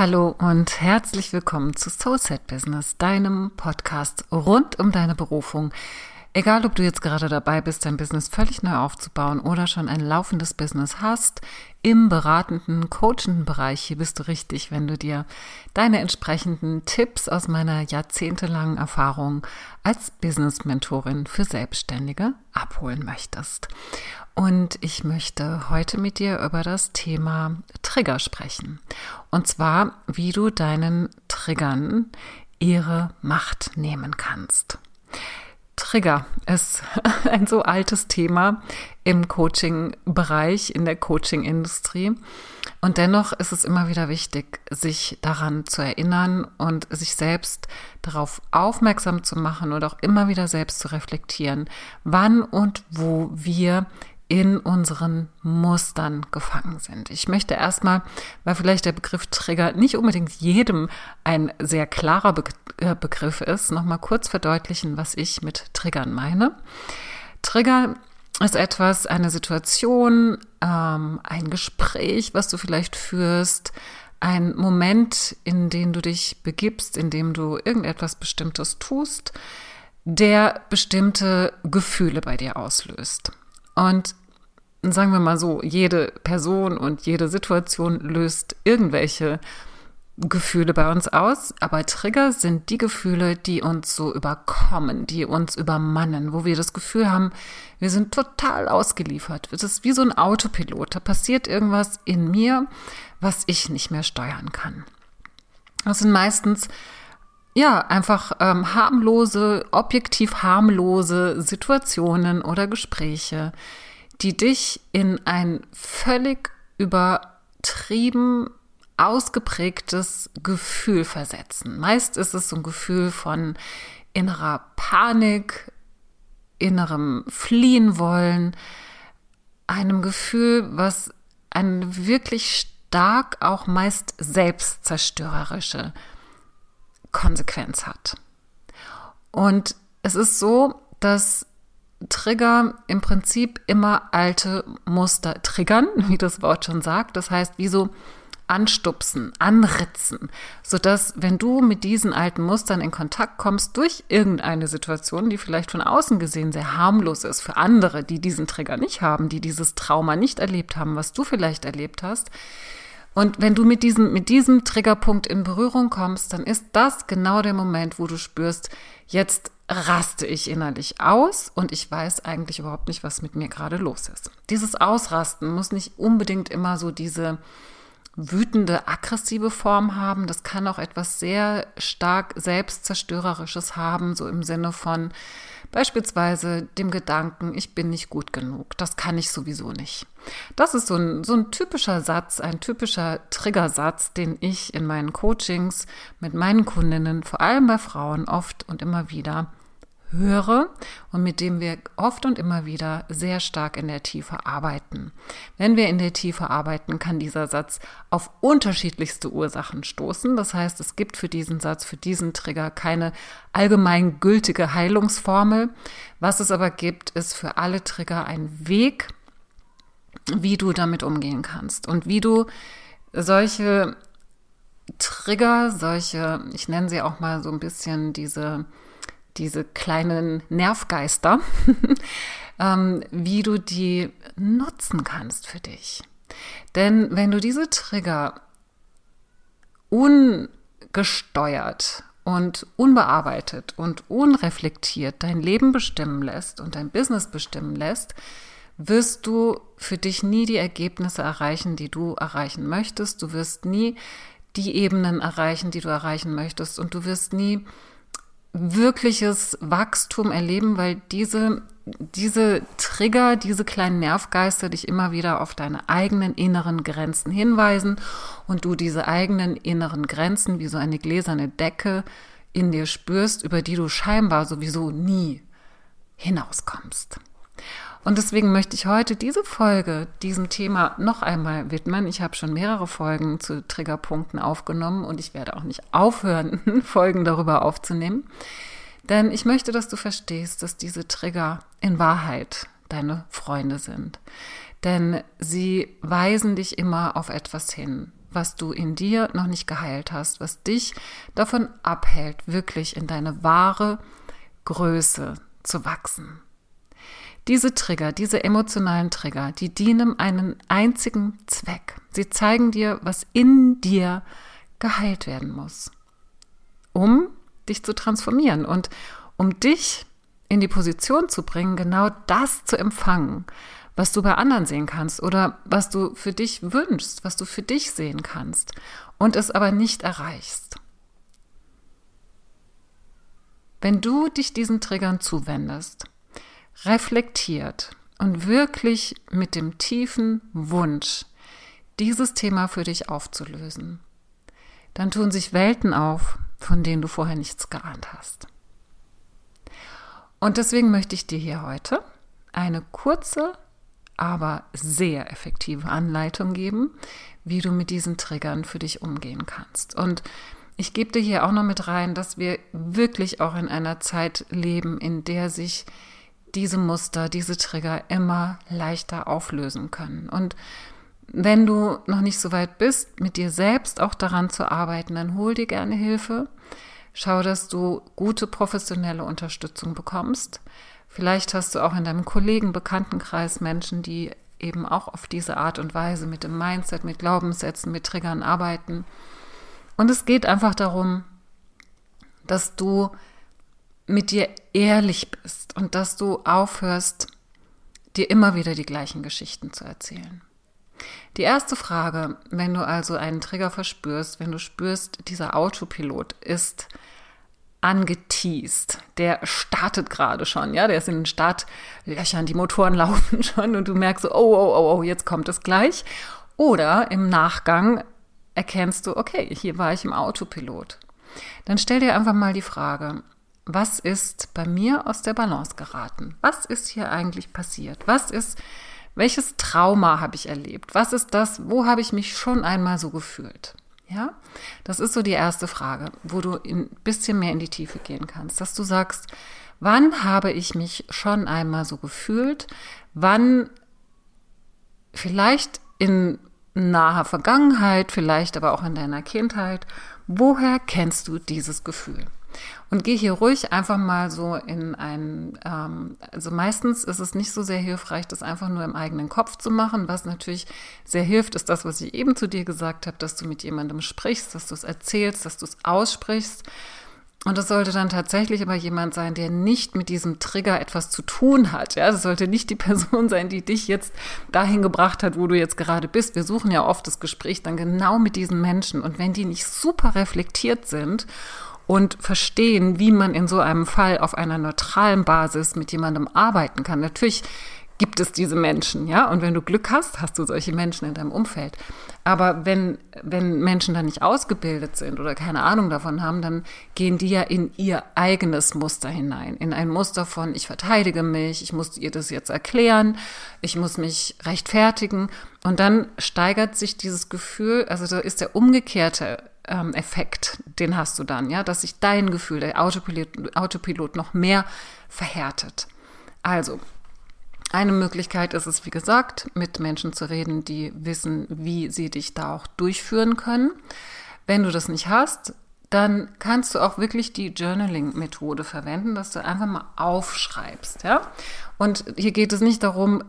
Hallo und herzlich willkommen zu Soulset Business, deinem Podcast rund um deine Berufung. Egal, ob du jetzt gerade dabei bist, dein Business völlig neu aufzubauen oder schon ein laufendes Business hast, im beratenden, coachenden Bereich, hier bist du richtig, wenn du dir deine entsprechenden Tipps aus meiner jahrzehntelangen Erfahrung als Business-Mentorin für Selbstständige abholen möchtest. Und ich möchte heute mit dir über das Thema Trigger sprechen. Und zwar, wie du deinen Triggern ihre Macht nehmen kannst. Trigger ist ein so altes Thema im Coaching-Bereich, in der Coaching-Industrie. Und dennoch ist es immer wieder wichtig, sich daran zu erinnern und sich selbst darauf aufmerksam zu machen und auch immer wieder selbst zu reflektieren, wann und wo wir in unseren Mustern gefangen sind. Ich möchte erstmal, weil vielleicht der Begriff Trigger nicht unbedingt jedem ein sehr klarer Be äh, Begriff ist, nochmal kurz verdeutlichen, was ich mit Triggern meine. Trigger ist etwas, eine Situation, ähm, ein Gespräch, was du vielleicht führst, ein Moment, in den du dich begibst, in dem du irgendetwas Bestimmtes tust, der bestimmte Gefühle bei dir auslöst. Und sagen wir mal so, jede Person und jede Situation löst irgendwelche Gefühle bei uns aus, aber Trigger sind die Gefühle, die uns so überkommen, die uns übermannen, wo wir das Gefühl haben, wir sind total ausgeliefert. Es ist wie so ein Autopilot. Da passiert irgendwas in mir, was ich nicht mehr steuern kann. Das sind meistens ja einfach ähm, harmlose, objektiv harmlose Situationen oder Gespräche, die dich in ein völlig übertrieben ausgeprägtes Gefühl versetzen. Meist ist es so ein Gefühl von innerer Panik, innerem Fliehen wollen, einem Gefühl, was eine wirklich stark auch meist selbstzerstörerische Konsequenz hat. Und es ist so, dass Trigger im Prinzip immer alte Muster triggern, wie das Wort schon sagt. Das heißt, wie so anstupsen, anritzen, sodass, wenn du mit diesen alten Mustern in Kontakt kommst durch irgendeine Situation, die vielleicht von außen gesehen sehr harmlos ist für andere, die diesen Trigger nicht haben, die dieses Trauma nicht erlebt haben, was du vielleicht erlebt hast, und wenn du mit diesem, mit diesem Triggerpunkt in Berührung kommst, dann ist das genau der Moment, wo du spürst, jetzt raste ich innerlich aus und ich weiß eigentlich überhaupt nicht, was mit mir gerade los ist. Dieses Ausrasten muss nicht unbedingt immer so diese wütende, aggressive Form haben. Das kann auch etwas sehr stark selbstzerstörerisches haben, so im Sinne von beispielsweise dem Gedanken, ich bin nicht gut genug, das kann ich sowieso nicht. Das ist so ein, so ein typischer Satz, ein typischer Triggersatz, den ich in meinen Coachings mit meinen Kundinnen, vor allem bei Frauen, oft und immer wieder höre und mit dem wir oft und immer wieder sehr stark in der Tiefe arbeiten. Wenn wir in der Tiefe arbeiten, kann dieser Satz auf unterschiedlichste Ursachen stoßen. Das heißt, es gibt für diesen Satz, für diesen Trigger keine allgemein gültige Heilungsformel. Was es aber gibt, ist für alle Trigger ein Weg, wie du damit umgehen kannst und wie du solche Trigger, solche, ich nenne sie auch mal so ein bisschen diese diese kleinen Nervgeister, ähm, wie du die nutzen kannst für dich. Denn wenn du diese Trigger ungesteuert und unbearbeitet und unreflektiert dein Leben bestimmen lässt und dein Business bestimmen lässt, wirst du für dich nie die Ergebnisse erreichen, die du erreichen möchtest. Du wirst nie die Ebenen erreichen, die du erreichen möchtest. Und du wirst nie wirkliches Wachstum erleben, weil diese, diese Trigger, diese kleinen Nervgeister dich immer wieder auf deine eigenen inneren Grenzen hinweisen und du diese eigenen inneren Grenzen wie so eine gläserne Decke in dir spürst, über die du scheinbar sowieso nie hinauskommst. Und deswegen möchte ich heute diese Folge diesem Thema noch einmal widmen. Ich habe schon mehrere Folgen zu Triggerpunkten aufgenommen und ich werde auch nicht aufhören, Folgen darüber aufzunehmen. Denn ich möchte, dass du verstehst, dass diese Trigger in Wahrheit deine Freunde sind. Denn sie weisen dich immer auf etwas hin. was du in dir noch nicht geheilt hast, was dich davon abhält, wirklich in deine wahre Größe zu wachsen. Diese Trigger, diese emotionalen Trigger, die dienen einen einzigen Zweck. Sie zeigen dir, was in dir geheilt werden muss, um dich zu transformieren und um dich in die Position zu bringen, genau das zu empfangen, was du bei anderen sehen kannst oder was du für dich wünschst, was du für dich sehen kannst und es aber nicht erreichst. Wenn du dich diesen Triggern zuwendest, reflektiert und wirklich mit dem tiefen Wunsch, dieses Thema für dich aufzulösen, dann tun sich Welten auf, von denen du vorher nichts geahnt hast. Und deswegen möchte ich dir hier heute eine kurze, aber sehr effektive Anleitung geben, wie du mit diesen Triggern für dich umgehen kannst. Und ich gebe dir hier auch noch mit rein, dass wir wirklich auch in einer Zeit leben, in der sich diese Muster, diese Trigger immer leichter auflösen können. Und wenn du noch nicht so weit bist, mit dir selbst auch daran zu arbeiten, dann hol dir gerne Hilfe. Schau, dass du gute professionelle Unterstützung bekommst. Vielleicht hast du auch in deinem Kollegen, Bekanntenkreis Menschen, die eben auch auf diese Art und Weise mit dem Mindset, mit Glaubenssätzen, mit Triggern arbeiten. Und es geht einfach darum, dass du mit dir ehrlich bist und dass du aufhörst, dir immer wieder die gleichen Geschichten zu erzählen. Die erste Frage, wenn du also einen Trigger verspürst, wenn du spürst, dieser Autopilot ist angeteased, der startet gerade schon, ja, der ist in den Startlöchern, die Motoren laufen schon und du merkst so, oh, oh, oh, oh, jetzt kommt es gleich. Oder im Nachgang erkennst du, okay, hier war ich im Autopilot. Dann stell dir einfach mal die Frage, was ist bei mir aus der Balance geraten? Was ist hier eigentlich passiert? Was ist welches Trauma habe ich erlebt? Was ist das? Wo habe ich mich schon einmal so gefühlt? Ja, das ist so die erste Frage, wo du ein bisschen mehr in die Tiefe gehen kannst, dass du sagst, wann habe ich mich schon einmal so gefühlt? Wann vielleicht in naher Vergangenheit, vielleicht aber auch in deiner Kindheit, woher kennst du dieses Gefühl? Und geh hier ruhig einfach mal so in ein, ähm, also meistens ist es nicht so sehr hilfreich, das einfach nur im eigenen Kopf zu machen. Was natürlich sehr hilft, ist das, was ich eben zu dir gesagt habe, dass du mit jemandem sprichst, dass du es erzählst, dass du es aussprichst. Und das sollte dann tatsächlich aber jemand sein, der nicht mit diesem Trigger etwas zu tun hat. Ja, das sollte nicht die Person sein, die dich jetzt dahin gebracht hat, wo du jetzt gerade bist. Wir suchen ja oft das Gespräch dann genau mit diesen Menschen. Und wenn die nicht super reflektiert sind und verstehen, wie man in so einem Fall auf einer neutralen Basis mit jemandem arbeiten kann. Natürlich gibt es diese Menschen, ja, und wenn du Glück hast, hast du solche Menschen in deinem Umfeld. Aber wenn, wenn Menschen dann nicht ausgebildet sind oder keine Ahnung davon haben, dann gehen die ja in ihr eigenes Muster hinein, in ein Muster von, ich verteidige mich, ich muss ihr das jetzt erklären, ich muss mich rechtfertigen. Und dann steigert sich dieses Gefühl, also da ist der umgekehrte ähm, Effekt, den hast du dann, ja, dass sich dein Gefühl, der Autopilot, Autopilot noch mehr verhärtet. Also, eine Möglichkeit ist es, wie gesagt, mit Menschen zu reden, die wissen, wie sie dich da auch durchführen können. Wenn du das nicht hast, dann kannst du auch wirklich die Journaling-Methode verwenden, dass du einfach mal aufschreibst, ja. Und hier geht es nicht darum,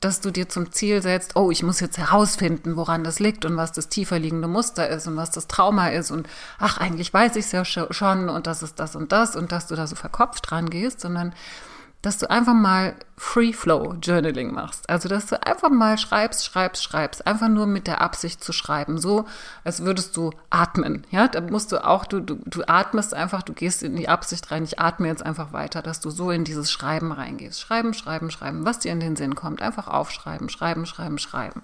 dass du dir zum Ziel setzt, oh, ich muss jetzt herausfinden, woran das liegt und was das tiefer liegende Muster ist und was das Trauma ist und ach, eigentlich weiß ich es ja schon und das ist das und das und dass du da so verkopft dran gehst, sondern dass du einfach mal Free Flow Journaling machst. Also, dass du einfach mal schreibst, schreibst, schreibst. Einfach nur mit der Absicht zu schreiben. So, als würdest du atmen. Ja, da musst du auch, du, du, du atmest einfach, du gehst in die Absicht rein. Ich atme jetzt einfach weiter, dass du so in dieses Schreiben reingehst. Schreiben, schreiben, schreiben. Was dir in den Sinn kommt. Einfach aufschreiben, schreiben, schreiben, schreiben.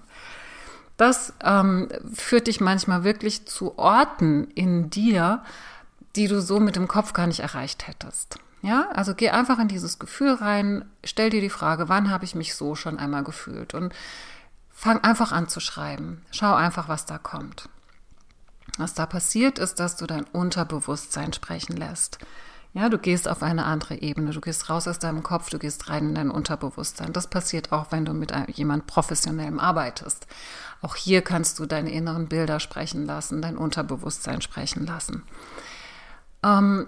Das ähm, führt dich manchmal wirklich zu Orten in dir, die du so mit dem Kopf gar nicht erreicht hättest. Ja, also geh einfach in dieses Gefühl rein, stell dir die Frage, wann habe ich mich so schon einmal gefühlt und fang einfach an zu schreiben. Schau einfach, was da kommt. Was da passiert ist, dass du dein Unterbewusstsein sprechen lässt. Ja, du gehst auf eine andere Ebene, du gehst raus aus deinem Kopf, du gehst rein in dein Unterbewusstsein. Das passiert auch, wenn du mit jemand professionellem arbeitest. Auch hier kannst du deine inneren Bilder sprechen lassen, dein Unterbewusstsein sprechen lassen. Ähm,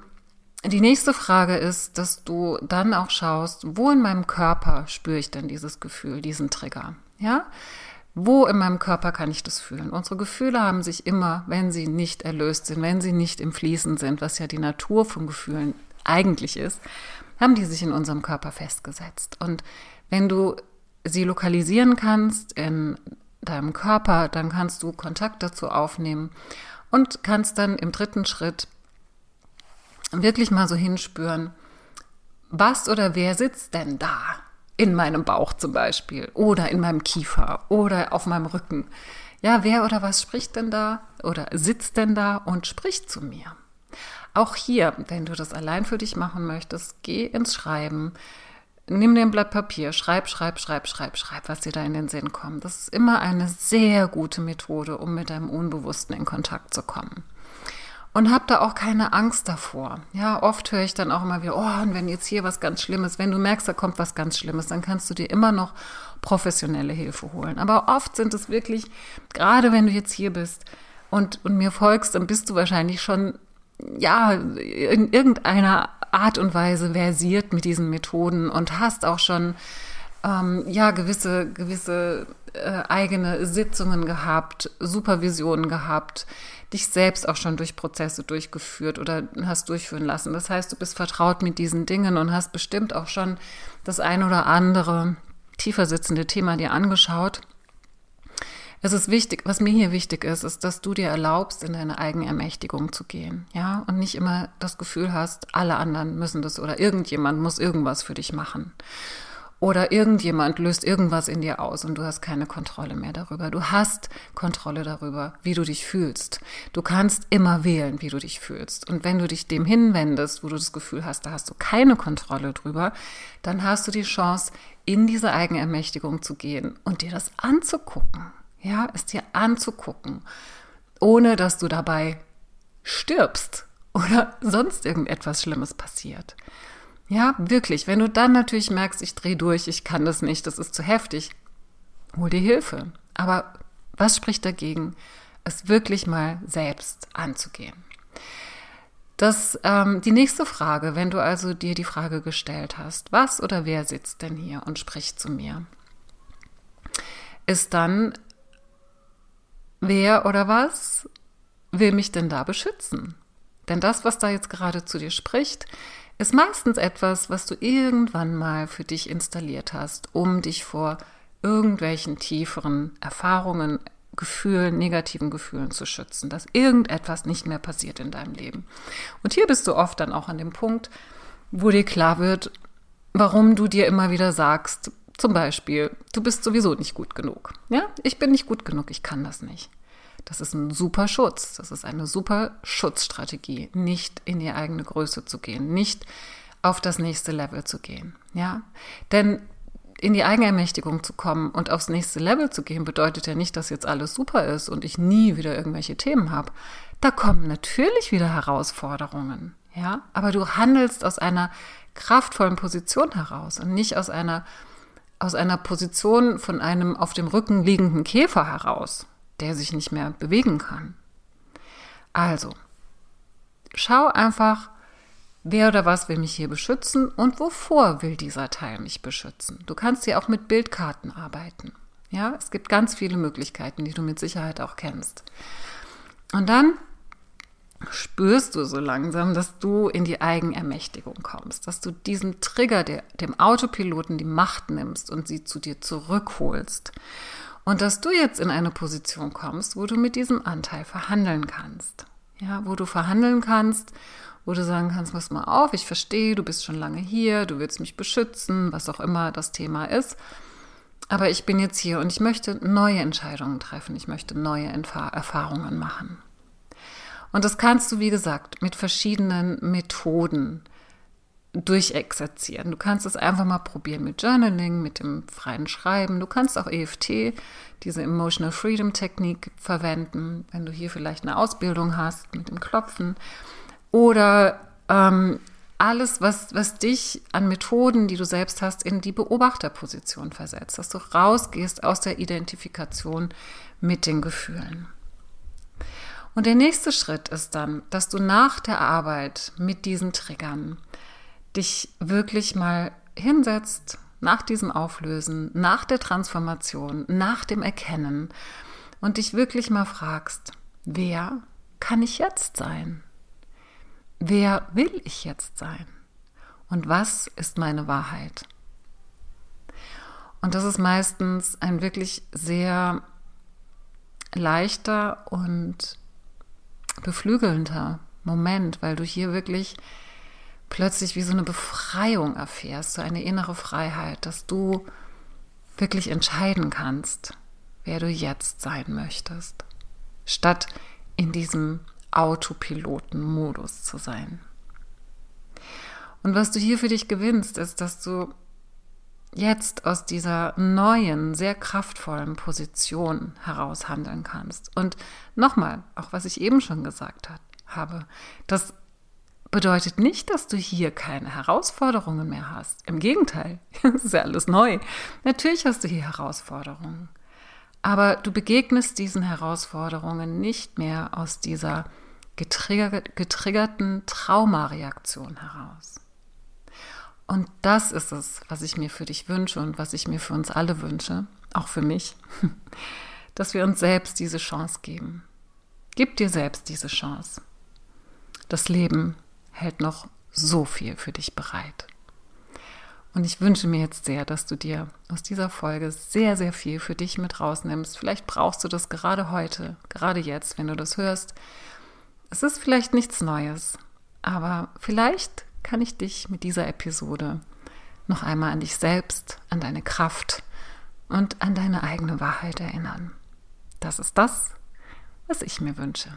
die nächste Frage ist, dass du dann auch schaust, wo in meinem Körper spüre ich denn dieses Gefühl, diesen Trigger? Ja? Wo in meinem Körper kann ich das fühlen? Unsere Gefühle haben sich immer, wenn sie nicht erlöst sind, wenn sie nicht im Fließen sind, was ja die Natur von Gefühlen eigentlich ist, haben die sich in unserem Körper festgesetzt. Und wenn du sie lokalisieren kannst in deinem Körper, dann kannst du Kontakt dazu aufnehmen und kannst dann im dritten Schritt wirklich mal so hinspüren, was oder wer sitzt denn da? In meinem Bauch zum Beispiel oder in meinem Kiefer oder auf meinem Rücken. Ja, wer oder was spricht denn da oder sitzt denn da und spricht zu mir? Auch hier, wenn du das allein für dich machen möchtest, geh ins Schreiben. Nimm dir ein Blatt Papier, schreib, schreib, schreib, schreib, schreib, was dir da in den Sinn kommt. Das ist immer eine sehr gute Methode, um mit deinem Unbewussten in Kontakt zu kommen und habe da auch keine Angst davor. Ja, oft höre ich dann auch immer wieder, oh, und wenn jetzt hier was ganz Schlimmes, wenn du merkst, da kommt was ganz Schlimmes, dann kannst du dir immer noch professionelle Hilfe holen. Aber oft sind es wirklich, gerade wenn du jetzt hier bist und, und mir folgst, dann bist du wahrscheinlich schon, ja, in irgendeiner Art und Weise versiert mit diesen Methoden und hast auch schon, ähm, ja, gewisse, gewisse äh, eigene Sitzungen gehabt, Supervisionen gehabt, dich selbst auch schon durch Prozesse durchgeführt oder hast durchführen lassen. Das heißt, du bist vertraut mit diesen Dingen und hast bestimmt auch schon das ein oder andere tiefer sitzende Thema dir angeschaut. Es ist wichtig, was mir hier wichtig ist, ist, dass du dir erlaubst, in deine Eigenermächtigung zu gehen, ja, und nicht immer das Gefühl hast, alle anderen müssen das oder irgendjemand muss irgendwas für dich machen. Oder irgendjemand löst irgendwas in dir aus und du hast keine Kontrolle mehr darüber. Du hast Kontrolle darüber, wie du dich fühlst. Du kannst immer wählen, wie du dich fühlst. Und wenn du dich dem hinwendest, wo du das Gefühl hast, da hast du keine Kontrolle drüber, dann hast du die Chance, in diese Eigenermächtigung zu gehen und dir das anzugucken. Ja, es dir anzugucken, ohne dass du dabei stirbst oder sonst irgendetwas Schlimmes passiert. Ja, wirklich. Wenn du dann natürlich merkst, ich drehe durch, ich kann das nicht, das ist zu heftig, hol dir Hilfe. Aber was spricht dagegen, es wirklich mal selbst anzugehen? Das, ähm, die nächste Frage, wenn du also dir die Frage gestellt hast, was oder wer sitzt denn hier und spricht zu mir, ist dann, wer oder was will mich denn da beschützen? Denn das, was da jetzt gerade zu dir spricht, ist meistens etwas, was du irgendwann mal für dich installiert hast, um dich vor irgendwelchen tieferen Erfahrungen, Gefühlen, negativen Gefühlen zu schützen, dass irgendetwas nicht mehr passiert in deinem Leben. Und hier bist du oft dann auch an dem Punkt, wo dir klar wird, warum du dir immer wieder sagst, zum Beispiel, du bist sowieso nicht gut genug. Ja, ich bin nicht gut genug, ich kann das nicht. Das ist ein super Schutz. Das ist eine super Schutzstrategie, nicht in die eigene Größe zu gehen, nicht auf das nächste Level zu gehen. Ja, denn in die Eigenermächtigung zu kommen und aufs nächste Level zu gehen, bedeutet ja nicht, dass jetzt alles super ist und ich nie wieder irgendwelche Themen habe. Da kommen natürlich wieder Herausforderungen. Ja, aber du handelst aus einer kraftvollen Position heraus und nicht aus einer aus einer Position von einem auf dem Rücken liegenden Käfer heraus der sich nicht mehr bewegen kann. Also, schau einfach, wer oder was will mich hier beschützen und wovor will dieser Teil mich beschützen. Du kannst hier auch mit Bildkarten arbeiten. Ja, es gibt ganz viele Möglichkeiten, die du mit Sicherheit auch kennst. Und dann spürst du so langsam, dass du in die Eigenermächtigung kommst, dass du diesen Trigger, der, dem Autopiloten die Macht nimmst und sie zu dir zurückholst. Und dass du jetzt in eine Position kommst, wo du mit diesem Anteil verhandeln kannst. Ja, wo du verhandeln kannst, wo du sagen kannst, pass mal auf, ich verstehe, du bist schon lange hier, du willst mich beschützen, was auch immer das Thema ist. Aber ich bin jetzt hier und ich möchte neue Entscheidungen treffen, ich möchte neue Erfahrungen machen. Und das kannst du, wie gesagt, mit verschiedenen Methoden durchexerzieren. Du kannst es einfach mal probieren mit Journaling, mit dem freien Schreiben. Du kannst auch EFT, diese Emotional Freedom Technik verwenden, wenn du hier vielleicht eine Ausbildung hast mit dem Klopfen. Oder ähm, alles, was, was dich an Methoden, die du selbst hast, in die Beobachterposition versetzt, dass du rausgehst aus der Identifikation mit den Gefühlen. Und der nächste Schritt ist dann, dass du nach der Arbeit mit diesen Triggern dich wirklich mal hinsetzt, nach diesem Auflösen, nach der Transformation, nach dem Erkennen und dich wirklich mal fragst, wer kann ich jetzt sein? Wer will ich jetzt sein? Und was ist meine Wahrheit? Und das ist meistens ein wirklich sehr leichter und beflügelnder Moment, weil du hier wirklich plötzlich wie so eine Befreiung erfährst, so eine innere Freiheit, dass du wirklich entscheiden kannst, wer du jetzt sein möchtest, statt in diesem Autopiloten-Modus zu sein. Und was du hier für dich gewinnst, ist, dass du jetzt aus dieser neuen, sehr kraftvollen Position heraus handeln kannst. Und nochmal, auch was ich eben schon gesagt habe, das bedeutet nicht, dass du hier keine Herausforderungen mehr hast. Im Gegenteil, es ist ja alles neu. Natürlich hast du hier Herausforderungen. Aber du begegnest diesen Herausforderungen nicht mehr aus dieser getriggerten Traumareaktion heraus. Und das ist es, was ich mir für dich wünsche und was ich mir für uns alle wünsche, auch für mich, dass wir uns selbst diese Chance geben. Gib dir selbst diese Chance. Das Leben hält noch so viel für dich bereit. Und ich wünsche mir jetzt sehr, dass du dir aus dieser Folge sehr, sehr viel für dich mit rausnimmst. Vielleicht brauchst du das gerade heute, gerade jetzt, wenn du das hörst. Es ist vielleicht nichts Neues, aber vielleicht kann ich dich mit dieser Episode noch einmal an dich selbst, an deine Kraft und an deine eigene Wahrheit erinnern. Das ist das, was ich mir wünsche.